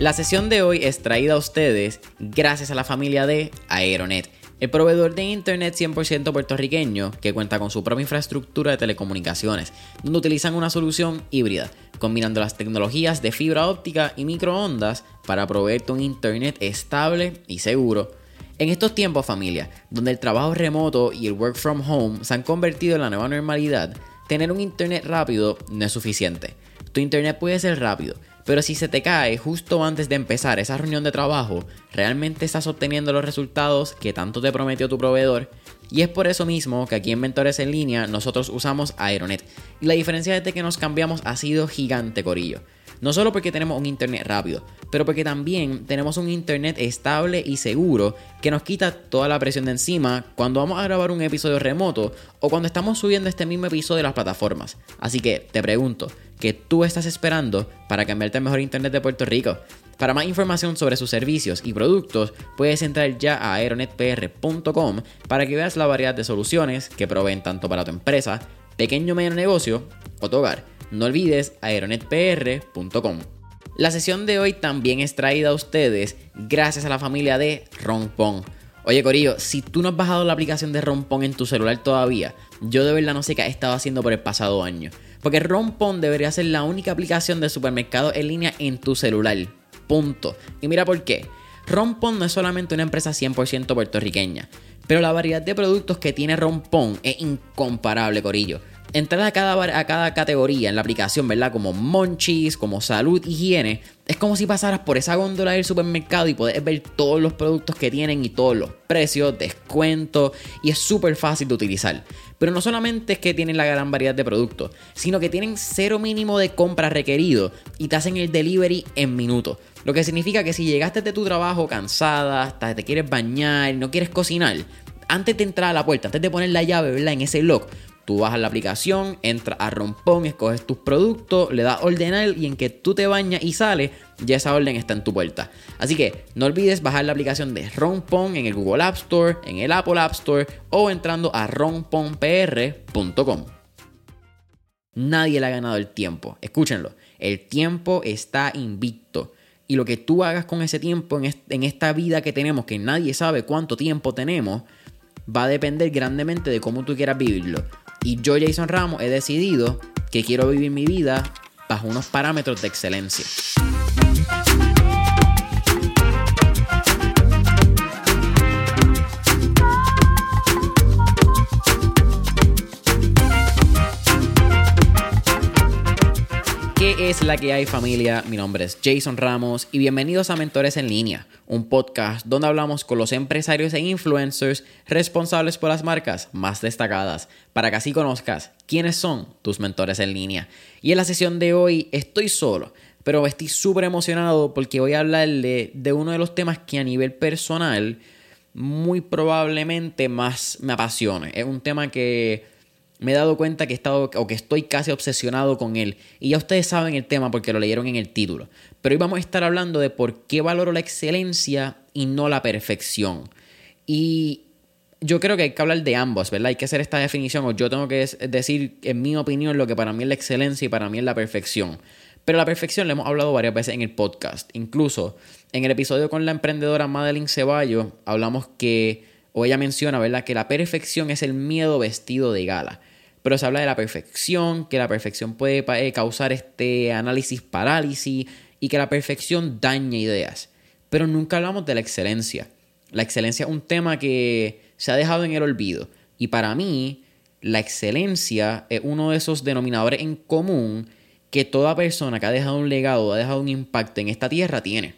La sesión de hoy es traída a ustedes gracias a la familia de Aeronet, el proveedor de Internet 100% puertorriqueño que cuenta con su propia infraestructura de telecomunicaciones, donde utilizan una solución híbrida, combinando las tecnologías de fibra óptica y microondas para proveerte un Internet estable y seguro. En estos tiempos familia, donde el trabajo remoto y el work from home se han convertido en la nueva normalidad, tener un Internet rápido no es suficiente. Tu Internet puede ser rápido, pero si se te cae justo antes de empezar esa reunión de trabajo, ¿realmente estás obteniendo los resultados que tanto te prometió tu proveedor? Y es por eso mismo que aquí en Mentores en Línea nosotros usamos Aeronet. Y la diferencia desde que nos cambiamos ha sido gigante, Corillo. No solo porque tenemos un internet rápido, pero porque también tenemos un internet estable y seguro que nos quita toda la presión de encima cuando vamos a grabar un episodio remoto o cuando estamos subiendo este mismo episodio de las plataformas. Así que te pregunto, ¿qué tú estás esperando para cambiarte al mejor internet de Puerto Rico? Para más información sobre sus servicios y productos, puedes entrar ya a aeronetpr.com para que veas la variedad de soluciones que proveen tanto para tu empresa, pequeño o medio negocio o tu hogar. No olvides aeronetpr.com. La sesión de hoy también es traída a ustedes gracias a la familia de Rompón. Oye Corillo, si tú no has bajado la aplicación de Rompón en tu celular todavía, yo de verdad no sé qué he estado haciendo por el pasado año. Porque Rompón debería ser la única aplicación de supermercado en línea en tu celular. Punto. Y mira por qué. Rompón no es solamente una empresa 100% puertorriqueña, pero la variedad de productos que tiene Rompón es incomparable, Corillo entrar a cada, a cada categoría en la aplicación, ¿verdad? Como monchis, como salud, higiene. Es como si pasaras por esa góndola del supermercado y puedes ver todos los productos que tienen y todos los precios, descuentos, y es súper fácil de utilizar. Pero no solamente es que tienen la gran variedad de productos, sino que tienen cero mínimo de compra requerido y te hacen el delivery en minutos. Lo que significa que si llegaste de tu trabajo cansada, hasta te quieres bañar, no quieres cocinar, antes de entrar a la puerta, antes de poner la llave, ¿verdad? En ese lock, Tú bajas la aplicación, entras a Rompón, escoges tus productos, le das ordenar y en que tú te bañas y sales, ya esa orden está en tu puerta. Así que no olvides bajar la aplicación de Rompón en el Google App Store, en el Apple App Store o entrando a romponpr.com. Nadie le ha ganado el tiempo. Escúchenlo. El tiempo está invicto. Y lo que tú hagas con ese tiempo en esta vida que tenemos, que nadie sabe cuánto tiempo tenemos, va a depender grandemente de cómo tú quieras vivirlo. Y yo, Jason Ramos, he decidido que quiero vivir mi vida bajo unos parámetros de excelencia. ¿Qué es la que hay familia? Mi nombre es Jason Ramos y bienvenidos a Mentores en línea, un podcast donde hablamos con los empresarios e influencers responsables por las marcas más destacadas, para que así conozcas quiénes son tus mentores en línea. Y en la sesión de hoy estoy solo, pero estoy súper emocionado porque voy a hablarle de uno de los temas que a nivel personal muy probablemente más me apasione. Es un tema que me he dado cuenta que he estado o que estoy casi obsesionado con él. Y ya ustedes saben el tema porque lo leyeron en el título. Pero hoy vamos a estar hablando de por qué valoro la excelencia y no la perfección. Y yo creo que hay que hablar de ambos, ¿verdad? Hay que hacer esta definición o yo tengo que decir, en mi opinión, lo que para mí es la excelencia y para mí es la perfección. Pero la perfección la hemos hablado varias veces en el podcast. Incluso en el episodio con la emprendedora Madeline Ceballos hablamos que, o ella menciona, ¿verdad? Que la perfección es el miedo vestido de gala pero se habla de la perfección, que la perfección puede eh, causar este análisis parálisis y que la perfección daña ideas. Pero nunca hablamos de la excelencia. La excelencia es un tema que se ha dejado en el olvido. Y para mí, la excelencia es uno de esos denominadores en común que toda persona que ha dejado un legado, ha dejado un impacto en esta tierra tiene.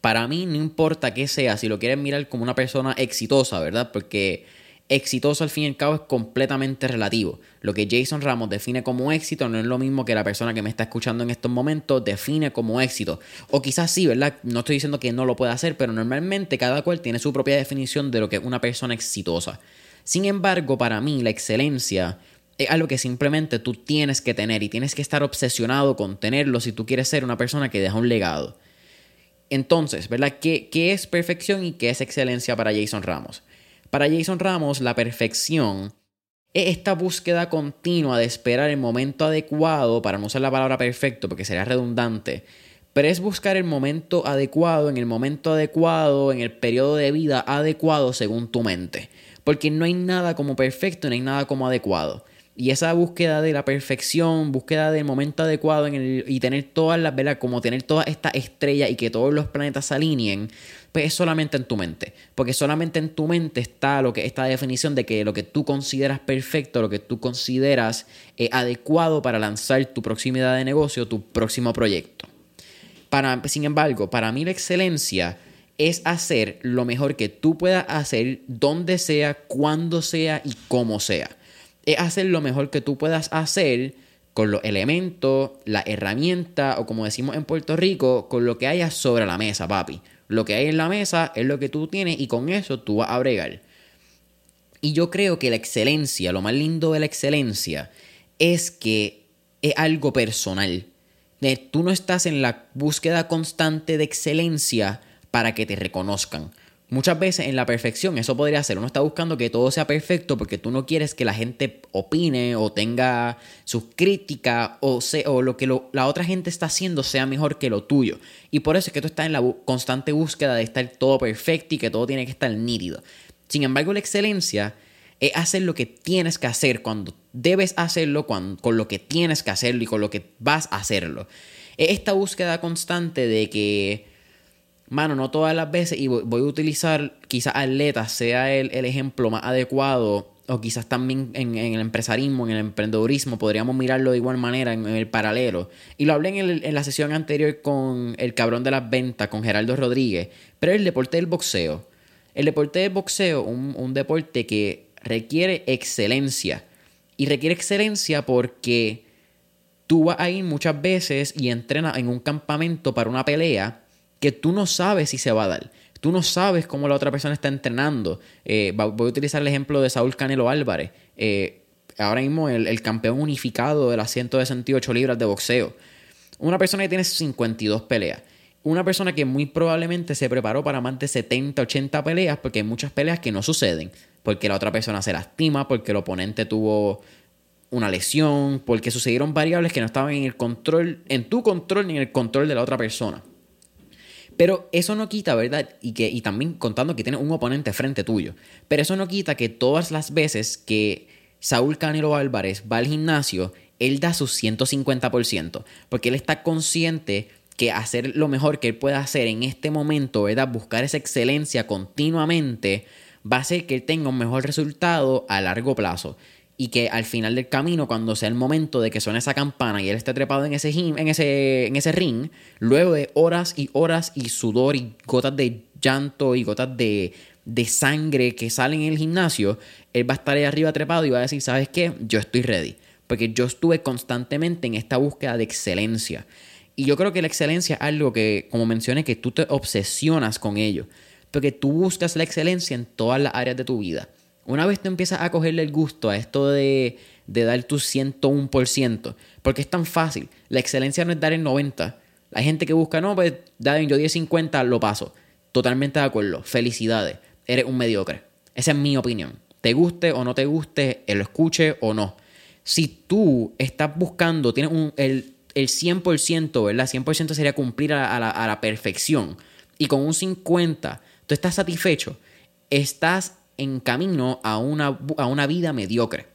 Para mí no importa qué sea, si lo quieres mirar como una persona exitosa, ¿verdad? Porque exitoso al fin y al cabo es completamente relativo. Lo que Jason Ramos define como éxito no es lo mismo que la persona que me está escuchando en estos momentos define como éxito. O quizás sí, ¿verdad? No estoy diciendo que no lo pueda hacer, pero normalmente cada cual tiene su propia definición de lo que es una persona exitosa. Sin embargo, para mí la excelencia es algo que simplemente tú tienes que tener y tienes que estar obsesionado con tenerlo si tú quieres ser una persona que deja un legado. Entonces, ¿verdad? ¿Qué, qué es perfección y qué es excelencia para Jason Ramos? Para Jason Ramos, la perfección es esta búsqueda continua de esperar el momento adecuado, para no usar la palabra perfecto porque sería redundante, Pero es buscar el momento adecuado, en el momento adecuado, en el periodo de vida adecuado según tu mente. Porque no hay nada como perfecto, no hay nada como adecuado. Y esa búsqueda de la perfección, búsqueda del momento adecuado en el, y tener todas las, velas, Como tener todas estas estrellas y que todos los planetas se alineen, pues es solamente en tu mente. Porque solamente en tu mente está lo que, esta definición de que lo que tú consideras perfecto, lo que tú consideras eh, adecuado para lanzar tu proximidad de negocio, tu próximo proyecto. Para, sin embargo, para mí la excelencia es hacer lo mejor que tú puedas hacer, donde sea, cuando sea y cómo sea es hacer lo mejor que tú puedas hacer con los elementos, la herramienta o como decimos en Puerto Rico, con lo que haya sobre la mesa, papi. Lo que hay en la mesa es lo que tú tienes y con eso tú vas a bregar. Y yo creo que la excelencia, lo más lindo de la excelencia, es que es algo personal. Tú no estás en la búsqueda constante de excelencia para que te reconozcan. Muchas veces en la perfección eso podría ser, uno está buscando que todo sea perfecto porque tú no quieres que la gente opine o tenga sus críticas o, o lo que la otra gente está haciendo sea mejor que lo tuyo. Y por eso es que tú estás en la constante búsqueda de estar todo perfecto y que todo tiene que estar nítido. Sin embargo, la excelencia es hacer lo que tienes que hacer cuando debes hacerlo, con lo que tienes que hacerlo y con lo que vas a hacerlo. Es esta búsqueda constante de que mano, no todas las veces, y voy, a utilizar quizás atletas sea el, ejemplo más adecuado, o quizás también en, el empresarismo, en el emprendedurismo, podríamos mirarlo de igual manera en, el paralelo. Y lo hablé en, la sesión anterior con el cabrón de las ventas, con Geraldo Rodríguez, pero el deporte del boxeo. El deporte del boxeo, un, un deporte que requiere excelencia. Y requiere excelencia porque tú vas a ir muchas veces y entrenas en un campamento para una pelea que tú no sabes si se va a dar. Tú no sabes cómo la otra persona está entrenando. Eh, voy a utilizar el ejemplo de Saúl Canelo Álvarez. Eh, ahora mismo el, campeón unificado de las 168 libras de boxeo. Una persona que tiene 52 peleas. Una persona que muy probablemente se preparó para más de 70, 80 peleas, porque hay muchas peleas que no suceden. Porque la otra persona se lastima, porque el oponente tuvo una lesión, porque sucedieron variables que no estaban en el control, en tu control ni en el control de la otra persona. Pero eso no quita, ¿verdad? Y, que, y también contando que tiene un oponente frente tuyo. Pero eso no quita que todas las veces que Saúl Canelo Álvarez va al gimnasio, él da su 150%. Porque él está consciente que hacer lo mejor que él pueda hacer en este momento, ¿verdad? Buscar esa excelencia continuamente, va a hacer que él tenga un mejor resultado a largo plazo y que al final del camino, cuando sea el momento de que suene esa campana y él esté trepado en ese, en ese, en ese ring, luego de horas y horas y sudor y gotas de llanto y gotas de, de sangre que salen en el gimnasio, él va a estar ahí arriba trepado y va a decir, ¿sabes qué? Yo estoy ready. Porque yo estuve constantemente en esta búsqueda de excelencia. Y yo creo que la excelencia es algo que, como mencioné, que tú te obsesionas con ello. Porque tú buscas la excelencia en todas las áreas de tu vida. Una vez tú empiezas a cogerle el gusto a esto de, dar tu 101%, porque es tan fácil. La excelencia no es dar el 90%. Hay gente que busca, no, pues yo 10-50, lo paso. Totalmente de acuerdo. Felicidades. Eres un mediocre. Esa es mi opinión. Te guste o no te guste, lo escuche o no. Si tú estás buscando, tienes un, el, el 100%, ¿verdad? 100% sería cumplir a la, a la perfección. Y con un 50, tú estás satisfecho. Estás en camino a una, a una vida mediocre.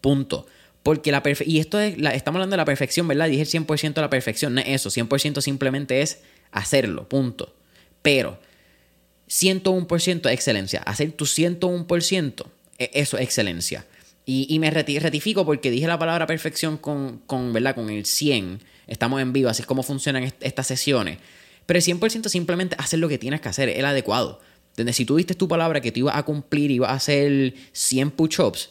Punto. Porque la y esto es, estamos hablando de la perfección, ¿verdad? Dije el 100% de la perfección, no es eso, 100% simplemente es hacerlo, punto. Pero 101% es excelencia, hacer tu 101%, e, eso es excelencia. Y, me retifico porque dije la palabra perfección con, con, ¿verdad? con el 100, estamos en vivo, así es como funcionan estas sesiones. Pero el 100% simplemente hacer lo que tienes que hacer, el adecuado. Donde si tú diste tu palabra que tú ibas a cumplir, ibas a hacer 100 push-ups,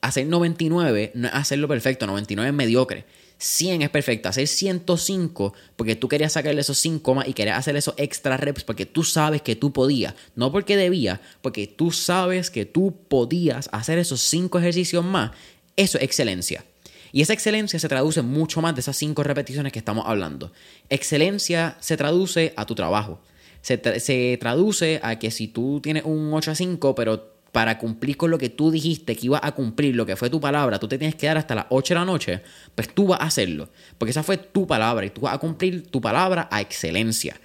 hacer 99 no es hacerlo perfecto, 99 es mediocre. 100 es perfecto, hacer 105 porque tú querías sacarle esos 5 más y querías hacer esos extra reps porque tú sabes que tú podías, no porque debías, porque tú sabes que tú podías hacer esos 5 ejercicios más, eso es excelencia. Y esa excelencia se traduce mucho más de esas 5 repeticiones que estamos hablando. Excelencia se traduce a tu trabajo se, se traduce a que si tú tienes un 8 a 5, pero para cumplir con lo que tú dijiste que ibas a cumplir, lo que fue tu palabra, tú te tienes que dar hasta las 8 de la noche, pues tú vas a hacerlo. Porque esa fue tu palabra y tú vas a cumplir tu palabra a excelencia.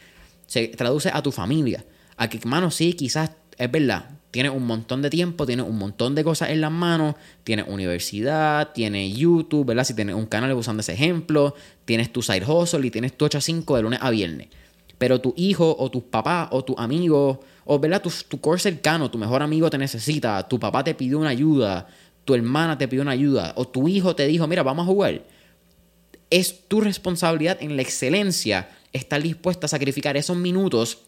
Se traduce a tu familia. A que, hermano, sí, quizás es verdad, tienes un montón de tiempo, tienes un montón de cosas en las manos, tienes universidad, tienes YouTube, ¿verdad? Si tienes un canal usando ese ejemplo, tienes tu side hustle y tienes tu 8 a 5 de lunes a viernes. Pero tu hijo o tus papás o tu amigo o ¿verdad? Tu, tu core cercano, tu mejor amigo te necesita, tu papá te pidió una ayuda, tu hermana te pidió una ayuda o tu hijo te dijo, mira, vamos a jugar. Es tu responsabilidad en la excelencia estar dispuesta a sacrificar esos minutos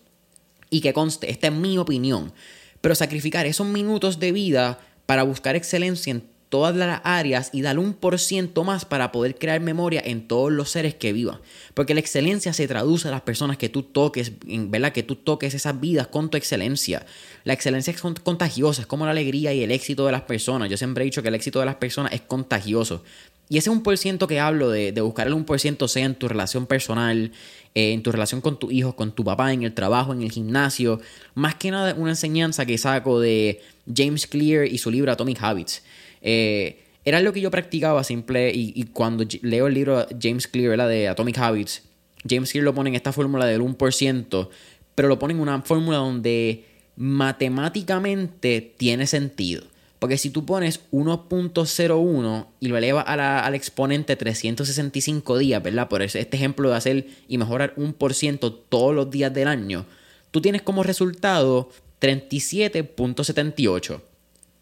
y que conste, esta es mi opinión pero sacrificar esos minutos de vida para buscar excelencia en todas las áreas y dar un por ciento más para poder crear memoria en todos los seres que vivan. Porque la excelencia se traduce a las personas que tú toques, ¿verdad? Que tú toques esas vidas con tu excelencia. La excelencia es contagiosa, es como la alegría y el éxito de las personas. Yo siempre he dicho que el éxito de las personas es contagioso. Y ese un por ciento que hablo de, buscar el un por ciento sea en tu relación personal, eh, en tu relación con tu hijo, con tu papá, en el trabajo, en el gimnasio. Más que nada una enseñanza que saco de James Clear y su libro Atomic Habits. Eh, era lo que yo practicaba simple y, cuando leo el libro James Clear de Atomic Habits, James Clear lo pone en esta fórmula del 1%, pero lo pone en una fórmula donde matemáticamente tiene sentido. Porque si tú pones 1.01 y lo elevas al exponente 365 días, ¿verdad? Por este ejemplo de hacer y mejorar un por ciento todos los días del año, tú tienes como resultado 37.78.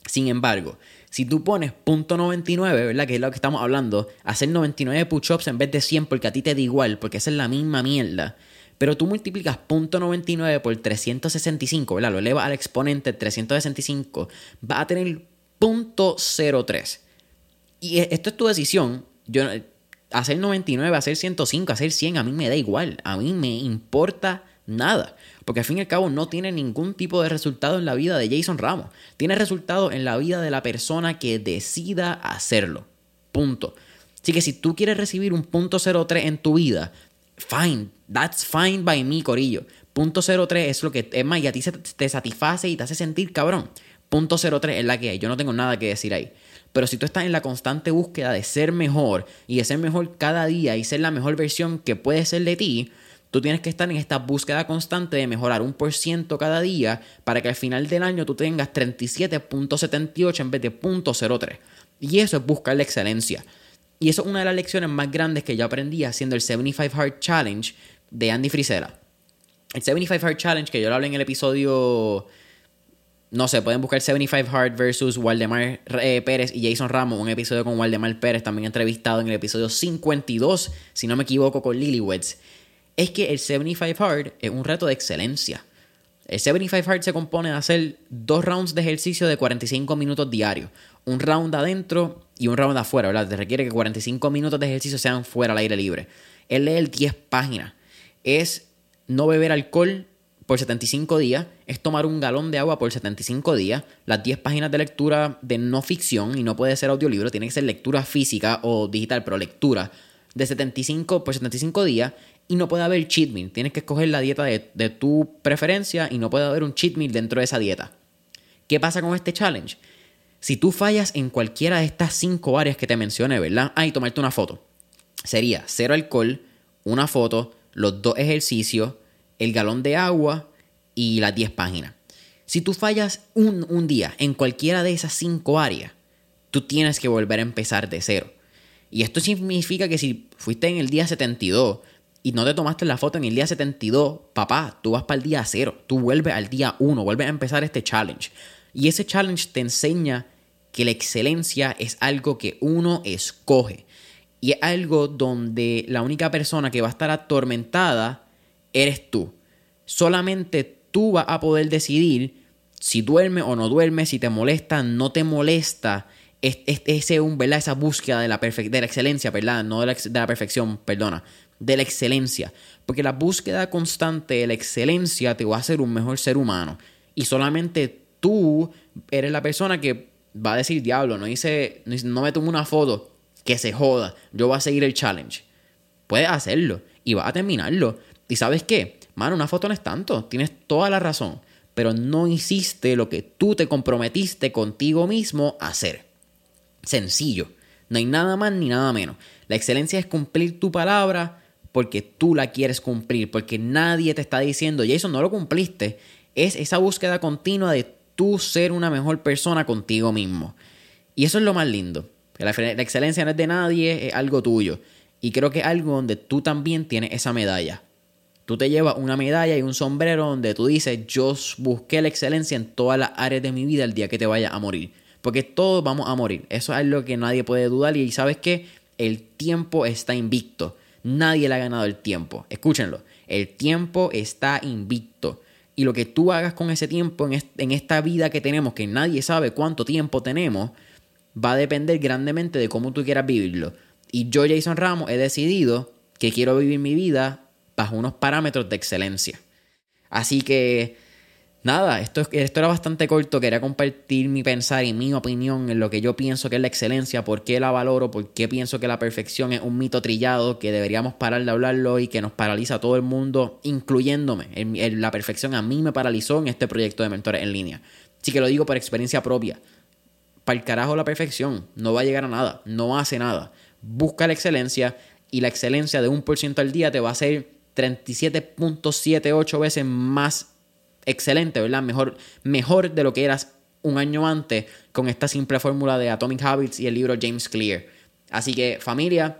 Sin embargo, si tú pones .99, ¿verdad? Que es lo que estamos hablando, hacer 99 push-ups en vez de 100 porque a ti te da igual, porque esa es la misma mierda. Pero tú multiplicas .99 por 365, ¿verdad? Lo elevas al exponente 365, va a tener .03. Y e, esto es tu decisión. Yo, hacer 99, hacer 105, hacer 100, a mí me da igual. A mí me importa nada. Porque al fin y al cabo no tiene ningún tipo de resultado en la vida de Jason Ramos. Tiene resultado en la vida de la persona que decida hacerlo. Punto. Así que si tú quieres recibir un punto 03 en tu vida, fine. That's fine by me, Corillo. Punto 03 es lo que es más y a ti te satisface y te hace sentir cabrón. Punto 03 es la que hay. Yo no tengo nada que decir ahí. Pero si tú estás en la constante búsqueda de ser mejor y de ser mejor cada día y ser la mejor versión que puede ser de ti, Tú tienes que estar en esta búsqueda constante de mejorar un por ciento cada día para que al final del año tú tengas 37.78 en vez de .03. Y eso es buscar la excelencia. Y eso es una de las lecciones más grandes que yo aprendí haciendo el 75 Hard Challenge de Andy Frisera. El 75 Hard Challenge que yo lo hablé en el episodio no sé, pueden buscar 75 Hard versus Waldemar eh, Pérez y Jason Ramos, un episodio con Waldemar Pérez, también entrevistado en el episodio 52, si no me equivoco, con Lilyweds es que el 75 Hard es un reto de excelencia. El 75 Hard se compone de hacer dos rounds de ejercicio de 45 minutos diarios. Un round adentro y un round afuera, ¿verdad? Te requiere que 45 minutos de ejercicio sean fuera al aire libre. Él lee 10 páginas. Es no beber alcohol por 75 días, es tomar un galón de agua por 75 días, las 10 páginas de lectura de no ficción, y no puede ser audiolibro, tiene que ser lectura física o digital, pero lectura, de 75 por 75 días, y no puede haber cheat meal. Tienes que escoger la dieta de, tu preferencia y no puede haber un cheat meal dentro de esa dieta. ¿Qué pasa con este challenge? Si tú fallas en cualquiera de estas cinco áreas que te mencioné, ¿verdad? Ah, y tomarte una foto. Sería cero alcohol, una foto, los dos ejercicios, el galón de agua y las 10 páginas. Si tú fallas un, un día en cualquiera de esas cinco áreas, tú tienes que volver a empezar de cero. Y esto significa que si fuiste en el día 72 y no te tomaste la foto en el día 72, papá, tú vas para el día 0, tú vuelves al día 1, vuelves a empezar este challenge. Y ese challenge te enseña que la excelencia es algo que uno escoge. Y es algo donde la única persona que va a estar atormentada eres tú. Solamente tú vas a poder decidir si duerme o no duerme, si te molesta, no te molesta. Es, ese, ¿verdad? esa búsqueda de la, de la excelencia, ¿verdad? No de la, de la perfección, perdona de la excelencia. Porque la búsqueda constante de la excelencia te va a hacer un mejor ser humano. Y solamente tú eres la persona que va a decir, diablo, no hice, no me tomo una foto, que se joda, yo voy a seguir el challenge. Puedes hacerlo y vas a terminarlo. ¿Y sabes qué? Mano, una foto no es tanto, tienes toda la razón. pero no hiciste lo que tú te comprometiste contigo mismo a hacer. Sencillo. No hay nada más ni nada menos. La excelencia es cumplir tu palabra porque tú la quieres cumplir, porque nadie te está diciendo, eso no lo cumpliste. Es esa búsqueda continua de tú ser una mejor persona contigo mismo. Y eso es lo más lindo. La, la excelencia no es de nadie, es algo tuyo. Y creo que es algo donde tú también tienes esa medalla. Tú te llevas una medalla y un sombrero donde tú dices, yo busqué la excelencia en todas las áreas de mi vida el día que te vaya a morir. Porque todos vamos a morir. Eso es algo que nadie puede dudar. Y sabes que el tiempo está invicto. Nadie le ha ganado el tiempo. Escúchenlo. El tiempo está invicto. Y lo que tú hagas con ese tiempo en, esta vida que tenemos, que nadie sabe cuánto tiempo tenemos, va a depender grandemente de cómo tú quieras vivirlo. Y yo, Jason Ramos, he decidido que quiero vivir mi vida bajo unos parámetros de excelencia. Así que, nada, esto, esto era bastante corto. Quería compartir mi pensar y mi opinión en lo que yo pienso que es la excelencia, por qué la valoro, por qué pienso que la perfección es un mito trillado, que deberíamos parar de hablarlo y que nos paraliza a todo el mundo, incluyéndome. la perfección a mí me paralizó en este proyecto de mentores en línea. Así que lo digo por experiencia propia. Para el carajo la perfección, no va a llegar a nada, no hace nada. Busca la excelencia y la excelencia de un por ciento al día te va a hacer 37.78 veces más excelente, ¿verdad? Mejor, mejor de lo que eras un año antes con esta simple fórmula de Atomic Habits y el libro James Clear. Así que familia,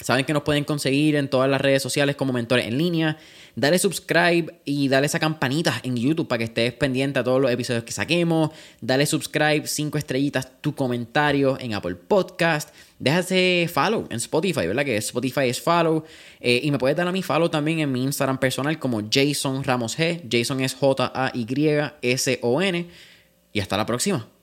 saben que nos pueden conseguir en todas las redes sociales como mentores en línea dale subscribe y dale esa campanita en YouTube para que estés pendiente a todos los episodios que saquemos. Dale subscribe, cinco estrellitas, tu comentario en Apple Podcast. Déjate follow en Spotify, ¿verdad? Que Spotify es follow. Eh, y me puedes dar a mi follow también en mi Instagram personal como Jason Ramos G. Jason es J-A-Y-S-O-N. Y hasta la próxima.